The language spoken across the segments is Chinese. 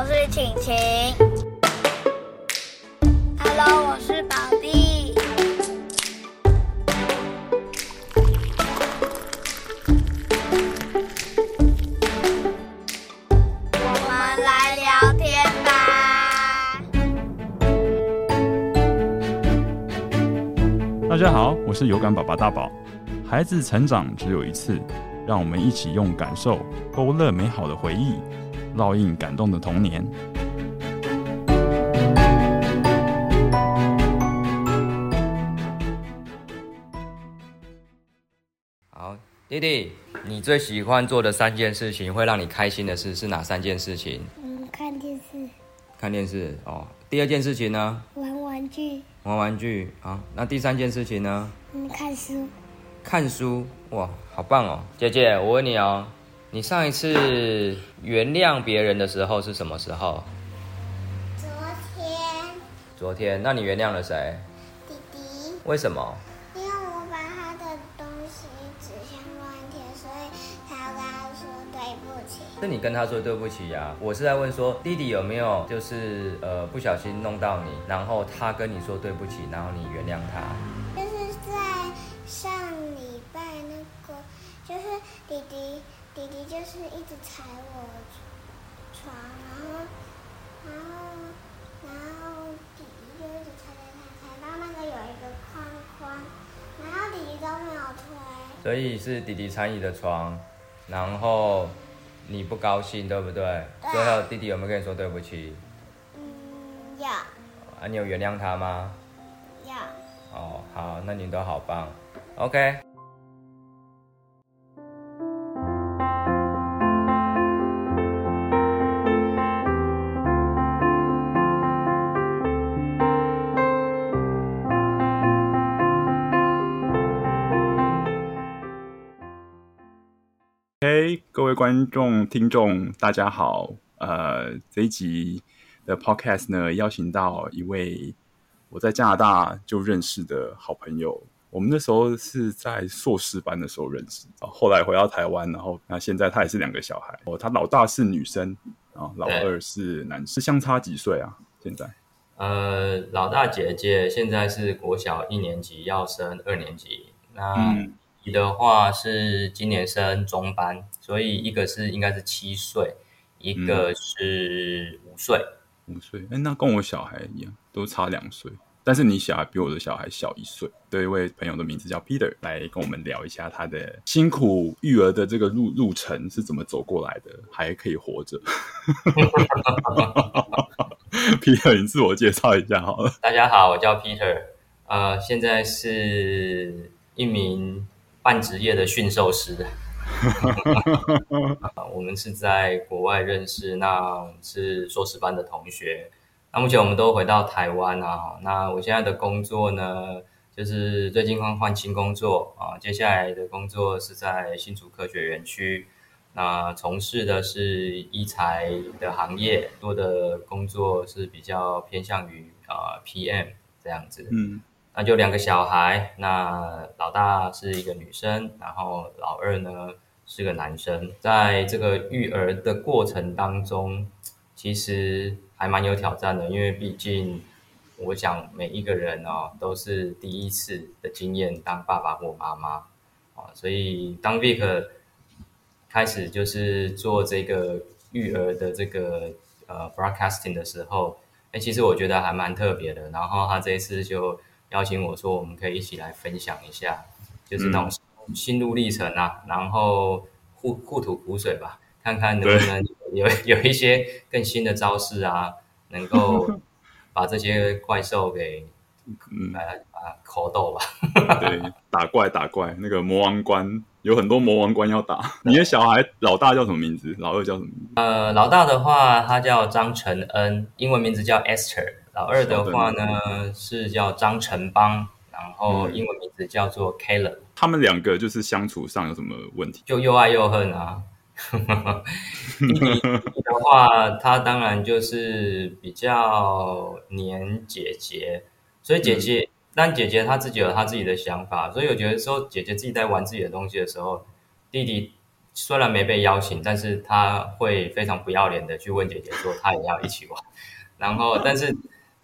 我是晴晴。Hello，我是宝弟。我们来聊天吧。大家好，我是有感宝宝大宝。孩子成长只有一次，让我们一起用感受勾勒美好的回忆，烙印感动的童年。好，弟弟，你最喜欢做的三件事情，会让你开心的事是哪三件事情？嗯，看电视。看电视哦。第二件事情呢？玩玩具。玩玩具。啊，那第三件事情呢？嗯，看书。看书哇，好棒哦！姐姐，我问你哦，你上一次原谅别人的时候是什么时候？昨天。昨天，那你原谅了谁？弟弟。为什么？因为我把他的东西指向乱贴，所以他要跟他说对不起。是你跟他说对不起呀、啊？我是在问说，弟弟有没有就是呃不小心弄到你，然后他跟你说对不起，然后你原谅他？就是在上礼拜那个。就是弟弟，弟弟就是一直踩我床，然后，然后，然后弟弟就一直踩踩踩，踩到那个有一个框框，然后弟弟都没有推。所以是弟弟踩你的床，然后你不高兴，对不对？对。最后弟弟有没有跟你说对不起？嗯，有。啊，你有原谅他吗？有。哦，好，那你都好棒，OK。嘿，各位观众、听众，大家好。呃，这一集的 Podcast 呢，邀请到一位我在加拿大就认识的好朋友。我们那时候是在硕士班的时候认识，后来回到台湾，然后那现在他也是两个小孩。哦，他老大是女生，然后老二是男生，相差几岁啊？现在？呃，老大姐姐现在是国小一年级，要升二年级。那。嗯的话是今年升中班，所以一个是应该是七岁，一个是五岁。五岁，哎，那跟我小孩一样，都差两岁。但是你小孩比我的小孩小一岁。对，一位朋友的名字叫 Peter，来跟我们聊一下他的辛苦育儿的这个路路程是怎么走过来的，还可以活着。Peter，你自我介绍一下好了。大家好，我叫 Peter，呃，现在是一名。半职业的驯兽师，我们是在国外认识，那是硕士班的同学。那目前我们都回到台湾啊。那我现在的工作呢，就是最近刚换新工作啊。接下来的工作是在新竹科学园区，那从事的是医材的行业，多的工作是比较偏向于啊 PM 这样子。嗯。那就两个小孩，那老大是一个女生，然后老二呢是个男生。在这个育儿的过程当中，其实还蛮有挑战的，因为毕竟我想每一个人哦都是第一次的经验当爸爸或妈妈啊，所以当 Vic 开始就是做这个育儿的这个呃 broadcasting 的时候，哎，其实我觉得还蛮特别的。然后他这一次就。邀请我说，我们可以一起来分享一下，就是那种心路历程啊，嗯、然后互互吐苦水吧，看看能不能有有一些更新的招式啊，能够 把这些怪兽给嗯啊口斗吧。对，打怪打怪，那个魔王关有很多魔王关要打。你的小孩老大叫什么名字？老二叫什么名字？呃，老大的话，他叫张承恩，英文名字叫 Esther。老二的话呢是叫张成邦，然后英文名字叫做 Caleb。他们两个就是相处上有什么问题？就又爱又恨啊。弟弟的话，他当然就是比较黏姐姐，所以姐姐，嗯、但姐姐她自己有她自己的想法，所以我觉得说姐姐自己在玩自己的东西的时候，弟弟虽然没被邀请，但是他会非常不要脸的去问姐姐说他也要一起玩，然后但是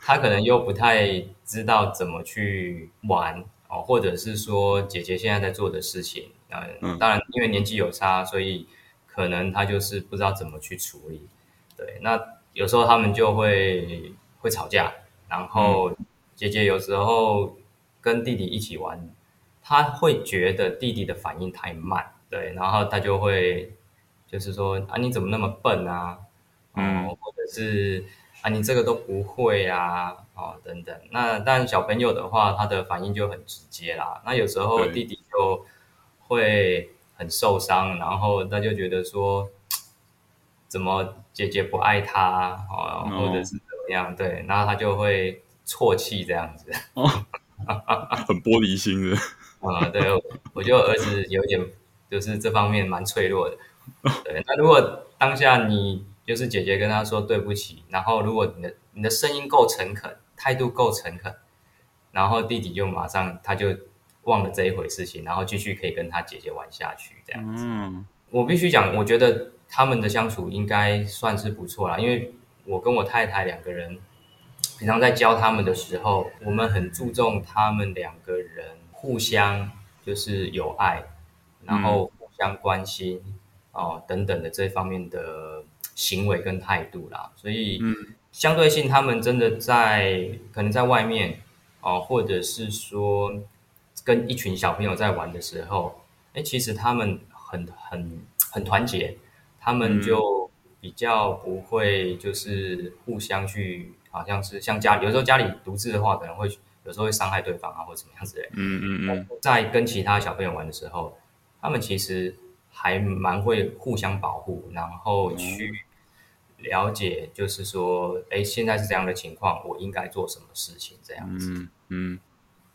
他可能又不太知道怎么去玩哦，或者是说姐姐现在在做的事情，嗯，当然因为年纪有差，所以可能他就是不知道怎么去处理。对，那有时候他们就会会吵架，然后姐姐有时候跟弟弟一起玩，他会觉得弟弟的反应太慢，对，然后他就会就是说啊，你怎么那么笨啊？嗯，或者是啊，你这个都不会啊，哦，等等。那但小朋友的话，他的反应就很直接啦。那有时候弟弟就会很受伤，然后他就觉得说。怎么姐姐不爱他啊，哦，或者是怎么样？对，然后他就会啜泣这样子，哦、很玻璃心的。啊、嗯，对，我觉得儿子有点就是这方面蛮脆弱的。对，那如果当下你就是姐姐跟他说对不起，然后如果你的你的声音够诚恳，态度够诚恳，然后弟弟就马上他就忘了这一回事情，然后继续可以跟他姐姐玩下去这样子。嗯，我必须讲，我觉得。他们的相处应该算是不错啦，因为我跟我太太两个人，平常在教他们的时候，我们很注重他们两个人互相就是有爱，然后互相关心哦、呃、等等的这方面的行为跟态度啦。所以，相对性，他们真的在可能在外面哦、呃，或者是说跟一群小朋友在玩的时候，哎，其实他们很很很团结。他们就比较不会，就是互相去，好像是像家里，有时候家里独自的话，可能会有时候会伤害对方啊，或者怎么样之类。嗯嗯嗯。在跟其他小朋友玩的时候，他们其实还蛮会互相保护，然后去了解，就是说，哎，现在是这样的情况，我应该做什么事情，这样子。嗯嗯。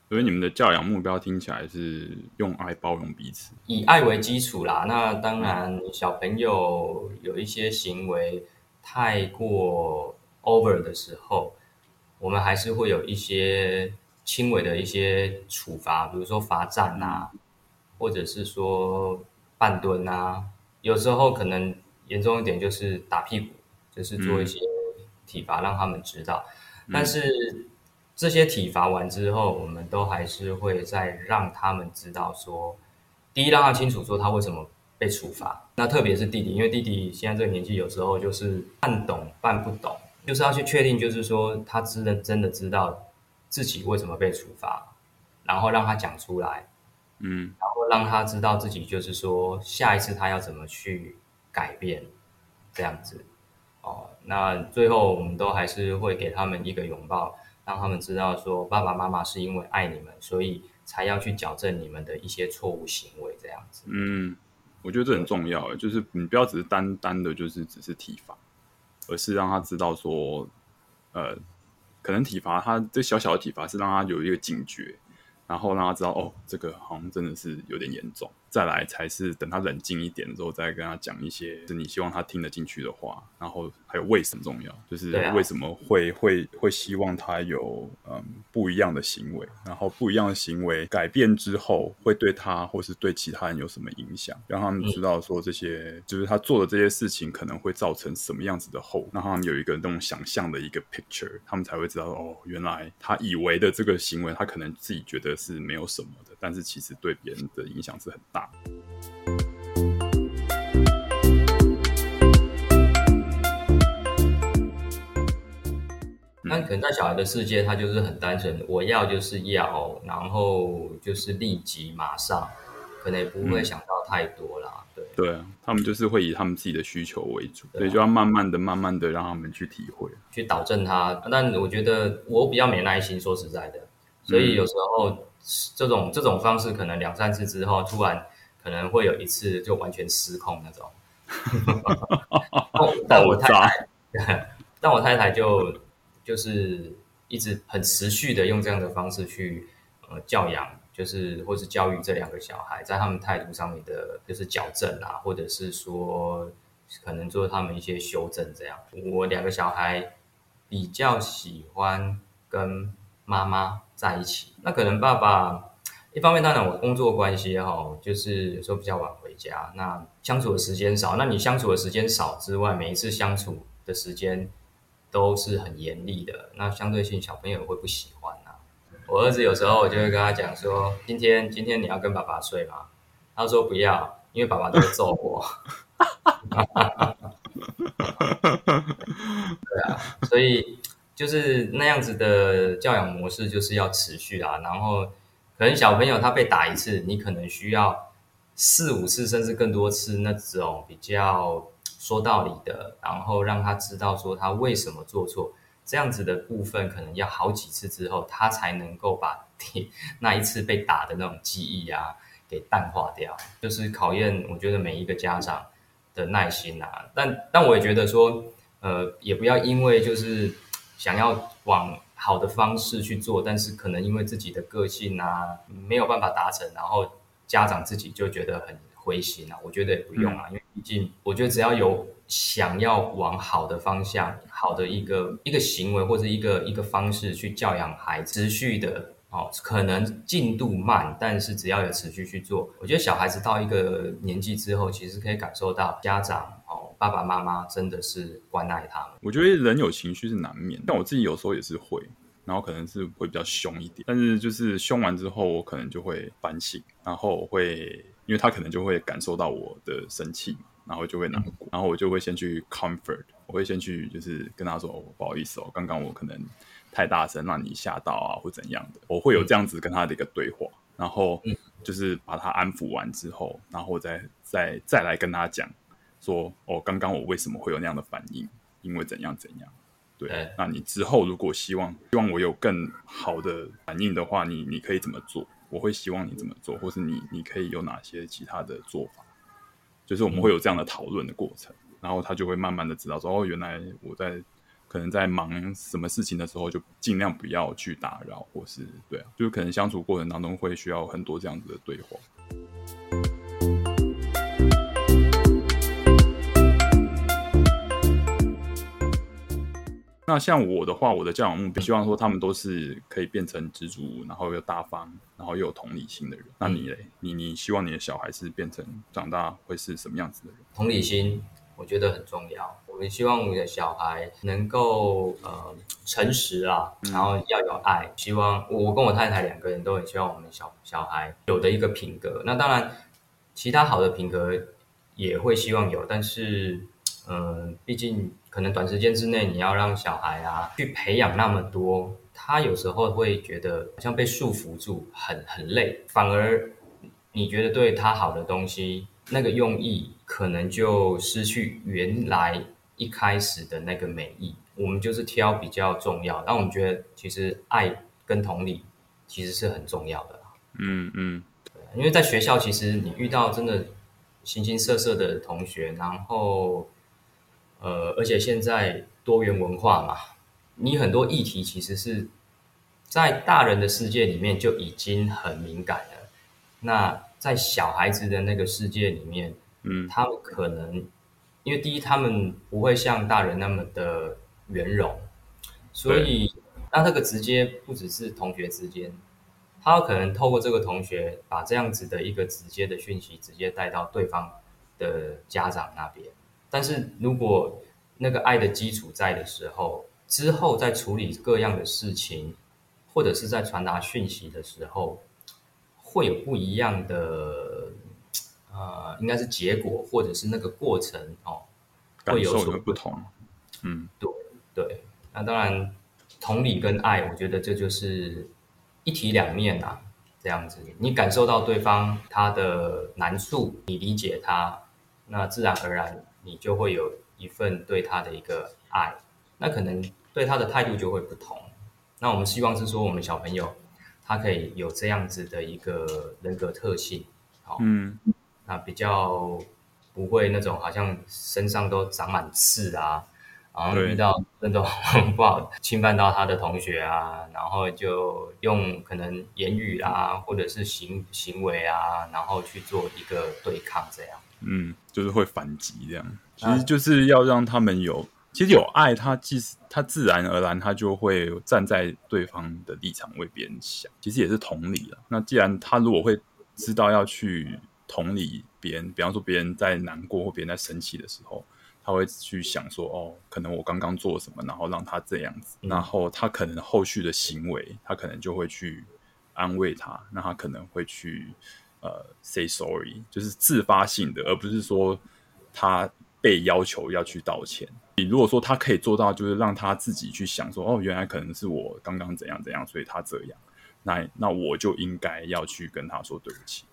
所以你们的教养目标听起来是用爱包容彼此，以爱为基础啦。那当然，小朋友有一些行为太过 over 的时候，我们还是会有一些轻微的一些处罚，比如说罚站啊，或者是说半蹲啊。有时候可能严重一点就是打屁股，就是做一些体罚让他们知道。但是。这些体罚完之后，我们都还是会再让他们知道说，第一让他清楚说他为什么被处罚。那特别是弟弟，因为弟弟现在这个年纪，有时候就是半懂半不懂，就是要去确定，就是说他真的真的知道自己为什么被处罚，然后让他讲出来，嗯，然后让他知道自己就是说下一次他要怎么去改变，这样子。哦，那最后我们都还是会给他们一个拥抱。让他们知道说，爸爸妈妈是因为爱你们，所以才要去矫正你们的一些错误行为，这样子。嗯，我觉得这很重要，就是你不要只是单单的，就是只是体罚，而是让他知道说，呃，可能体罚他这小小的体罚是让他有一个警觉。然后让他知道，哦，这个好像真的是有点严重。再来才是等他冷静一点之后，再跟他讲一些是你希望他听得进去的话。然后还有为什么重要，就是为什么会会会希望他有嗯不一样的行为。然后不一样的行为改变之后，会对他或是对其他人有什么影响？让他们知道说这些就是他做的这些事情可能会造成什么样子的后，让他们有一个那种想象的一个 picture，他们才会知道哦，原来他以为的这个行为，他可能自己觉得。是没有什么的，但是其实对别人的影响是很大。那可能在小孩的世界，他就是很单纯，我要就是要，然后就是立即马上，可能也不会想到太多啦。对对啊，他们就是会以他们自己的需求为主，所以就要慢慢的、慢慢的让他们去体会，去导正他。但我觉得我比较没耐心，说实在的，所以有时候。这种这种方式可能两三次之后，突然可能会有一次就完全失控那种。但我太太，但我太太就就是一直很持续的用这样的方式去呃教养，就是或是教育这两个小孩，在他们态度上面的，就是矫正啊，或者是说可能做他们一些修正这样。我两个小孩比较喜欢跟妈妈在一起，那可能爸爸一方面当然我工作关系哈，就是有时候比较晚回家，那相处的时间少。那你相处的时间少之外，每一次相处的时间都是很严厉的，那相对性小朋友会不喜欢啊。我儿子有时候我就会跟他讲说：“今天今天你要跟爸爸睡吗？”他说：“不要，因为爸爸都会揍我。” 对啊，所以就是那样子的教养模式就是要持续啊。然后可能小朋友他被打一次，你可能需要四五次甚至更多次那种比较说道理的，然后让他知道说他为什么做错，这样子的部分可能要好几次之后，他才能够把 那一次被打的那种记忆啊给淡化掉。就是考验我觉得每一个家长的耐心啊，但但我也觉得说，呃，也不要因为就是想要往好的方式去做，但是可能因为自己的个性啊没有办法达成，然后家长自己就觉得很灰心啊。我觉得也不用啊，嗯、因为毕竟我觉得只要有想要往好的方向、好的一个一个行为或者一个一个方式去教养孩子，持续的。哦，可能进度慢，但是只要有持续去做，我觉得小孩子到一个年纪之后，其实可以感受到家长哦，爸爸妈妈真的是关爱他们。我觉得人有情绪是难免，但我自己有时候也是会，然后可能是会比较凶一点，但是就是凶完之后，我可能就会反省，然后会，因为他可能就会感受到我的生气嘛，然后就会难过，然后我就会先去 comfort，我会先去就是跟他说，哦，不好意思哦，刚刚我可能。太大声让你吓到啊，或怎样的，我会有这样子跟他的一个对话，嗯、然后就是把他安抚完之后，然后再再再来跟他讲说，哦，刚刚我为什么会有那样的反应，因为怎样怎样，对，欸、那你之后如果希望希望我有更好的反应的话，你你可以怎么做？我会希望你怎么做，或是你你可以有哪些其他的做法？就是我们会有这样的讨论的过程，嗯、然后他就会慢慢的知道说，哦，原来我在。可能在忙什么事情的时候，就尽量不要去打扰，或是对啊，就是可能相处过程当中会需要很多这样子的对话。那像我的话，我的教养目标，希望说他们都是可以变成知足，然后又大方，然后又有同理心的人。那你嘞？你你希望你的小孩是变成长大会是什么样子的人？同理心。我觉得很重要。我们希望我们的小孩能够呃诚实啊，然后要有爱。希望我跟我太太两个人都很希望我们小小孩有的一个品格。那当然，其他好的品格也会希望有，但是嗯、呃，毕竟可能短时间之内你要让小孩啊去培养那么多，他有时候会觉得好像被束缚住，很很累。反而你觉得对他好的东西，那个用意。可能就失去原来一开始的那个美意。我们就是挑比较重要，但我们觉得其实爱跟同理其实是很重要的。嗯嗯，对，因为在学校其实你遇到真的形形色色的同学，然后呃，而且现在多元文化嘛，你很多议题其实是在大人的世界里面就已经很敏感了。那在小孩子的那个世界里面。嗯，他们可能因为第一，他们不会像大人那么的圆融，所以那这个直接不只是同学之间，他可能透过这个同学把这样子的一个直接的讯息直接带到对方的家长那边。但是如果那个爱的基础在的时候，之后在处理各样的事情，或者是在传达讯息的时候，会有不一样的。呃，应该是结果，或者是那个过程哦，会有所不同。嗯，对对。那当然，同理跟爱，我觉得这就是一体两面啊。这样子，你感受到对方他的难处，你理解他，那自然而然你就会有一份对他的一个爱。那可能对他的态度就会不同。那我们希望是说，我们小朋友他可以有这样子的一个人格特性。好、嗯。那比较不会那种好像身上都长满刺啊，然后遇到那种不好侵犯到他的同学啊，然后就用可能言语啊，或者是行行为啊，然后去做一个对抗这样。嗯，就是会反击这样，其实就是要让他们有其实有爱，他其实他自然而然他就会站在对方的立场为别人想，其实也是同理了。那既然他如果会知道要去同理别人，比方说别人在难过或别人在生气的时候，他会去想说，哦，可能我刚刚做了什么，然后让他这样子，然后他可能后续的行为，他可能就会去安慰他，那他可能会去呃 say sorry，就是自发性的，而不是说他被要求要去道歉。你如果说他可以做到，就是让他自己去想说，哦，原来可能是我刚刚怎样怎样，所以他这样，那那我就应该要去跟他说对不起。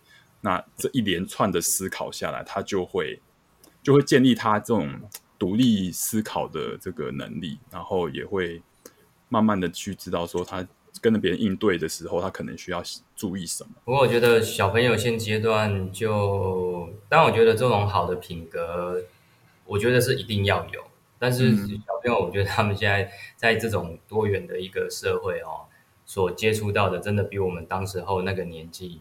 那这一连串的思考下来，他就会就会建立他这种独立思考的这个能力，然后也会慢慢的去知道说，他跟着别人应对的时候，他可能需要注意什么。不过我觉得小朋友现阶段就，当然我觉得这种好的品格，我觉得是一定要有。但是小朋友，我觉得他们现在在这种多元的一个社会哦，所接触到的，真的比我们当时候那个年纪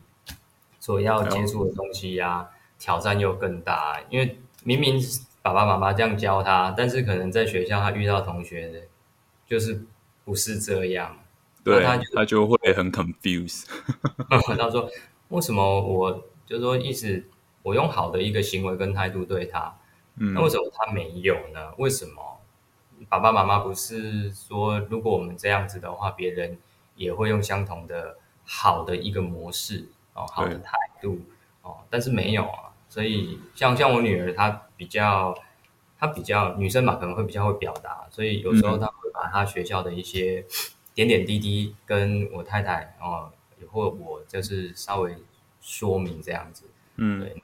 所要接触的东西呀、啊，挑战又更大。因为明明爸爸妈妈这样教他，但是可能在学校他遇到同学的，就是不是这样，对，他就，他就会很 confused。他说：“为什么我就是说，意思我用好的一个行为跟态度对他。”那为什么他没有呢？为什么爸爸妈妈不是说，如果我们这样子的话，别人也会用相同的好的一个模式哦，好的态度哦，但是没有啊。所以像像我女儿，她比较她比较女生嘛，可能会比较会表达，所以有时候她会把她学校的一些点点滴滴跟我太太哦，或我就是稍微说明这样子，嗯，对。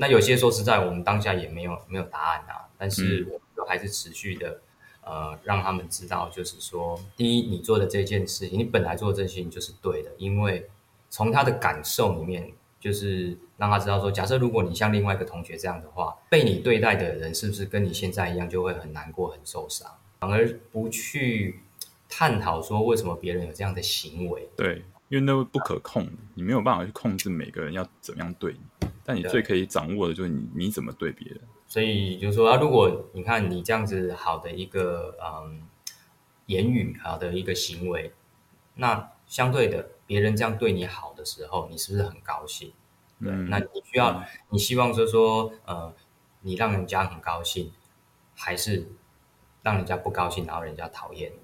那有些说实在，我们当下也没有没有答案啊，但是我们都还是持续的，呃，让他们知道，就是说，第一，你做的这件事情，你本来做的这件事情就是对的，因为从他的感受里面，就是让他知道说，假设如果你像另外一个同学这样的话，被你对待的人是不是跟你现在一样，就会很难过、很受伤，反而不去探讨说为什么别人有这样的行为，对，因为那不可控，你没有办法去控制每个人要怎么样对你。但你最可以掌握的就是你你怎么对别人，所以就是说啊，如果你看你这样子好的一个嗯言语，好的一个行为，那相对的别人这样对你好的时候，你是不是很高兴？对，嗯、那你需要、嗯、你希望就是说呃，你让人家很高兴，还是让人家不高兴，然后人家讨厌你？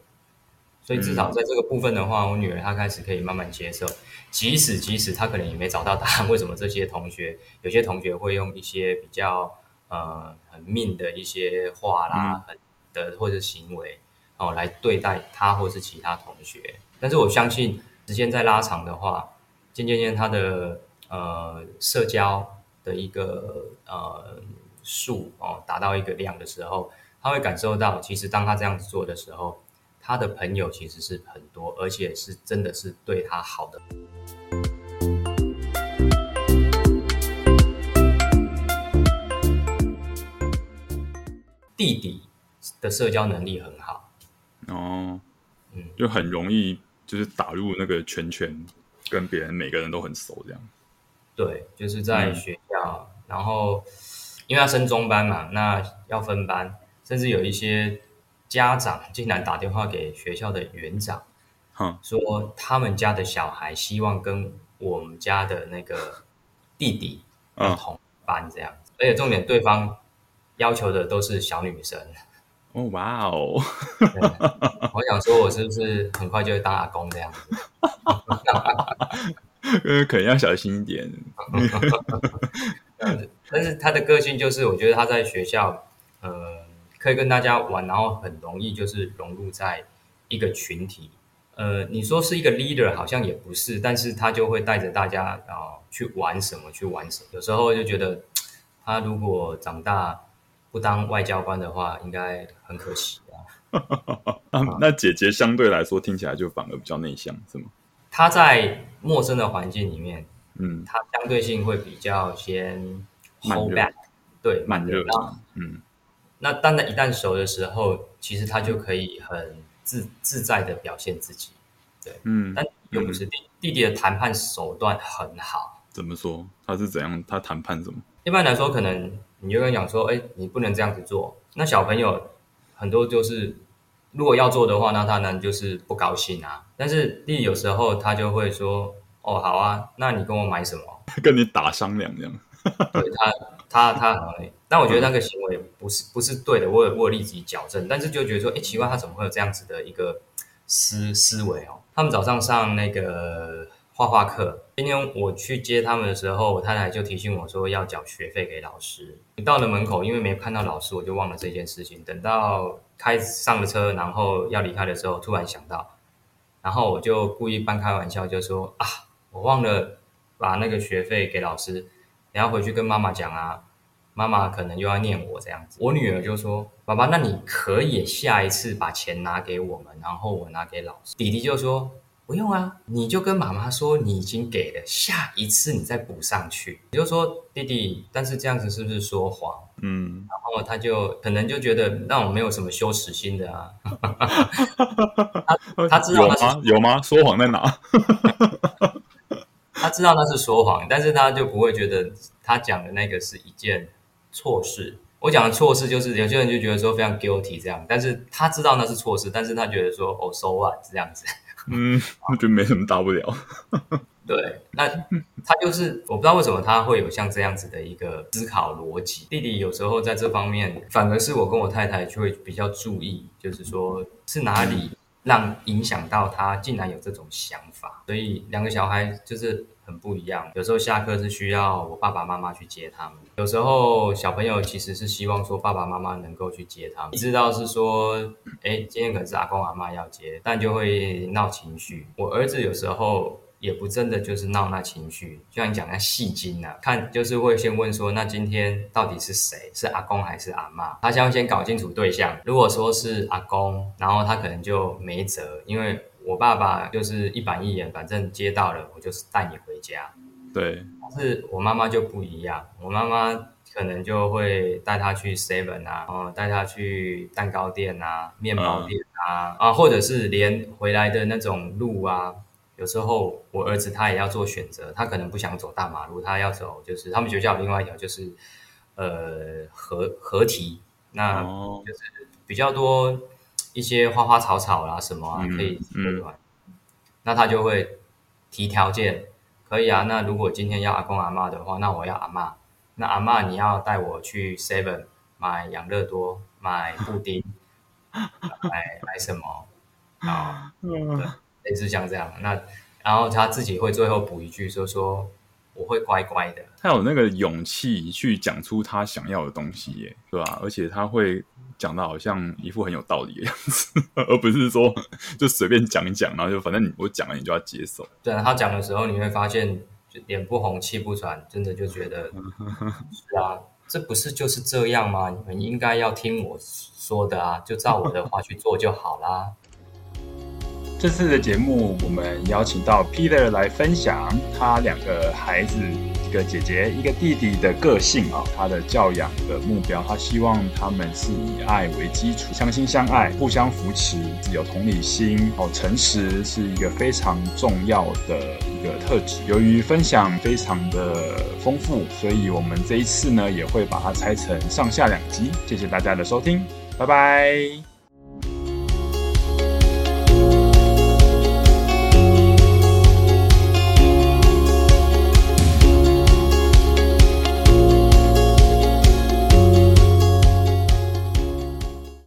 所以至少在这个部分的话，我女儿她开始可以慢慢接受，即使即使她可能也没找到答案，为什么这些同学有些同学会用一些比较呃很 mean 的一些话啦，很的或者行为哦来对待她或是其他同学，但是我相信时间在拉长的话，渐渐渐他的呃社交的一个呃数哦达到一个量的时候，他会感受到，其实当他这样子做的时候。他的朋友其实是很多，而且是真的是对他好的。弟弟的社交能力很好哦，嗯，就很容易就是打入那个圈圈，跟别人每个人都很熟这样。对，就是在学校，嗯、然后因为要升中班嘛，那要分班，甚至有一些。家长竟然打电话给学校的园长，嗯、说他们家的小孩希望跟我们家的那个弟弟同班这样子，嗯、而且重点对方要求的都是小女生。哦，哇哦！我想说，我是不是很快就会当阿公这样子？呃，可能要小心一点。但是他的个性就是，我觉得他在学校，呃。可以跟大家玩，然后很容易就是融入在一个群体。呃，你说是一个 leader，好像也不是，但是他就会带着大家啊、呃、去玩什么，去玩什么。有时候就觉得他如果长大不当外交官的话，应该很可惜啊。那那姐姐相对来说听起来就反而比较内向，是吗？她在陌生的环境里面，嗯，他相对性会比较先 hold back，对，慢热，嗯。那当然一旦熟的时候，其实她就可以很自自在的表现自己，对，嗯，但又不是弟、嗯、弟弟的谈判手段很好。怎么说？他是怎样？他谈判什么？一般来说，可能你就跟他讲说，哎，你不能这样子做。那小朋友很多就是如果要做的话，那他呢就是不高兴啊。但是弟弟有时候他就会说：“哦，好啊，那你跟我买什么？” 跟你打商量这样。对他，他他很累，但我觉得那个行为不是不是对的，我有我有立即矫正，但是就觉得说，哎，奇怪，他怎么会有这样子的一个思思维哦？他们早上上那个画画课，今天我去接他们的时候，我太太就提醒我说要缴学费给老师。到了门口，因为没看到老师，我就忘了这件事情。等到开上了车，然后要离开的时候，突然想到，然后我就故意半开玩笑就说啊，我忘了把那个学费给老师。然后回去跟妈妈讲啊，妈妈可能又要念我这样子。我女儿就说：“爸爸，那你可以下一次把钱拿给我们，然后我拿给老师。”弟弟就说：“不用啊，你就跟妈妈说你已经给了，下一次你再补上去。”你就说弟弟，但是这样子是不是说谎？嗯，然后他就可能就觉得那我没有什么羞耻心的啊。他他知道他有吗？有吗？说谎在哪？他知道那是说谎，但是他就不会觉得他讲的那个是一件错事。我讲的错事就是有些人就觉得说非常 guilty 这样，但是他知道那是错事，但是他觉得说哦，so what 这样子。嗯，我觉得没什么大不了。对，那他就是我不知道为什么他会有像这样子的一个思考逻辑。弟弟有时候在这方面，反而是我跟我太太就会比较注意，就是说是哪里。让影响到他竟然有这种想法，所以两个小孩就是很不一样。有时候下课是需要我爸爸妈妈去接他们，有时候小朋友其实是希望说爸爸妈妈能够去接他们。你知道是说，哎，今天可能是阿公阿妈要接，但就会闹情绪。我儿子有时候。也不真的就是闹那情绪，就像你讲那戏精啊，看就是会先问说，那今天到底是谁？是阿公还是阿妈？他想要先搞清楚对象。如果说是阿公，然后他可能就没辙，因为我爸爸就是一板一眼，反正接到了我就是带你回家。对，但是我妈妈就不一样，我妈妈可能就会带她去 Seven 啊，哦，带她去蛋糕店啊、面包店啊，嗯、啊，或者是连回来的那种路啊。有时候我儿子他也要做选择，他可能不想走大马路，他要走就是他们学校有另外一条就是呃河河堤，那就是比较多一些花花草草啦什么啊可以对吧？嗯嗯、那他就会提条件，可以啊。那如果今天要阿公阿妈的话，那我要阿妈。那阿妈你要带我去 Seven 买养乐多，买布丁，买买什么啊？对。类似像这样，那然后他自己会最后补一句说说我会乖乖的。他有那个勇气去讲出他想要的东西耶，对吧？而且他会讲的好像一副很有道理的样子，而不是说 就随便讲一讲，然后就反正你我讲了你就要接受。对啊，他讲的时候你会发现脸不红气不喘，真的就觉得 是啊，这不是就是这样吗？你们应该要听我说的啊，就照我的话去做就好啦。这次的节目，我们邀请到 Peter 来分享他两个孩子，一个姐姐，一个弟弟的个性啊，他的教养的目标，他希望他们是以爱为基础，相亲相爱，互相扶持，有同理心，哦，诚实是一个非常重要的一个特质。由于分享非常的丰富，所以我们这一次呢，也会把它拆成上下两集。谢谢大家的收听，拜拜。